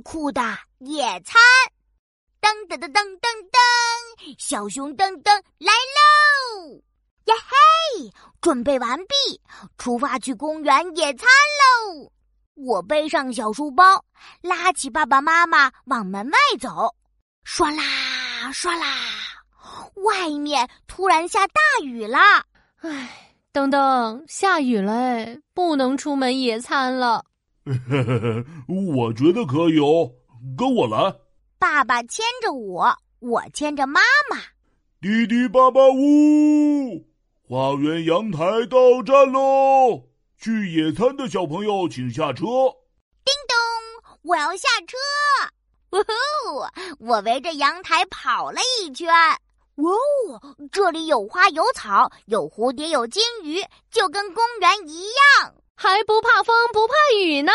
酷的野餐！噔噔噔噔噔噔，小熊噔噔来喽！呀嘿，准备完毕，出发去公园野餐喽！我背上小书包，拉起爸爸妈妈往门外走。唰啦唰啦，外面突然下大雨了！唉，等等，下雨了，不能出门野餐了。我觉得可以哦，跟我来。爸爸牵着我，我牵着妈妈。滴滴爸爸呜，花园阳台到站喽！去野餐的小朋友请下车。叮咚，我要下车。呜呼！我围着阳台跑了一圈。哇哦，这里有花有草，有蝴蝶有金鱼，就跟公园一样。还不怕风不怕雨呢。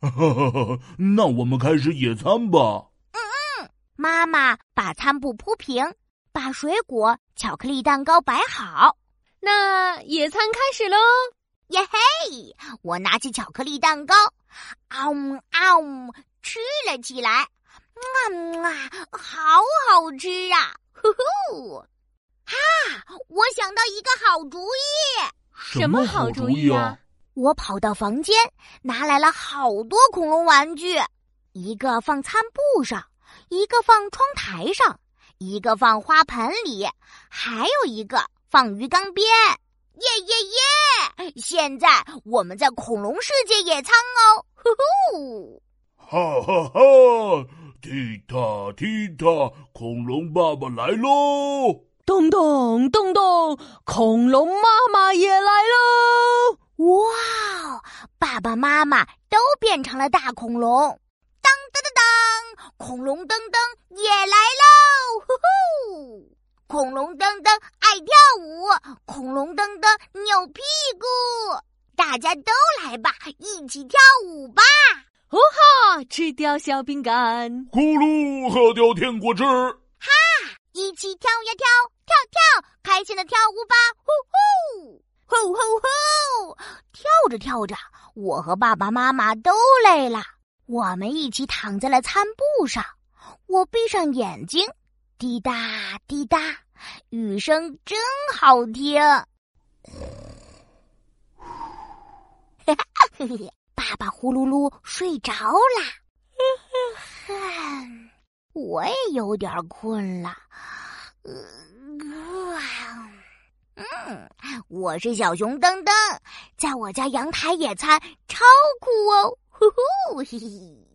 那我们开始野餐吧。嗯嗯，妈妈把餐布铺平，把水果、巧克力蛋糕摆好。那野餐开始喽！耶嘿！我拿起巧克力蛋糕，啊呜啊呜，吃了起来。啊啊，好好吃啊！呼呼！哈，我想到一个好主意。什么好主意啊？我跑到房间，拿来了好多恐龙玩具，一个放餐布上，一个放窗台上，一个放花盆里，还有一个放鱼缸边。耶耶耶！现在我们在恐龙世界野餐哦！呼呼！哈哈哈！踢踏踢踏，恐龙爸爸来喽！咚咚咚咚，恐龙妈妈也来喽！哇！爸爸妈妈都变成了大恐龙，当当当当，恐龙噔噔也来喽！呼呼，恐龙噔噔爱跳舞，恐龙噔噔扭屁股，大家都来吧，一起跳舞吧！哦哈，吃掉小饼干，咕噜喝掉甜果汁，哈，一起跳呀跳，跳跳，开心的跳舞吧！呼呼。吼吼吼！跳着跳着，我和爸爸妈妈都累了。我们一起躺在了餐布上。我闭上眼睛，滴答滴答，雨声真好听。爸爸呼噜噜睡着啦，我也有点困了。嗯，我是小熊噔噔，在我家阳台野餐，超酷哦！呼呼，嘿嘿。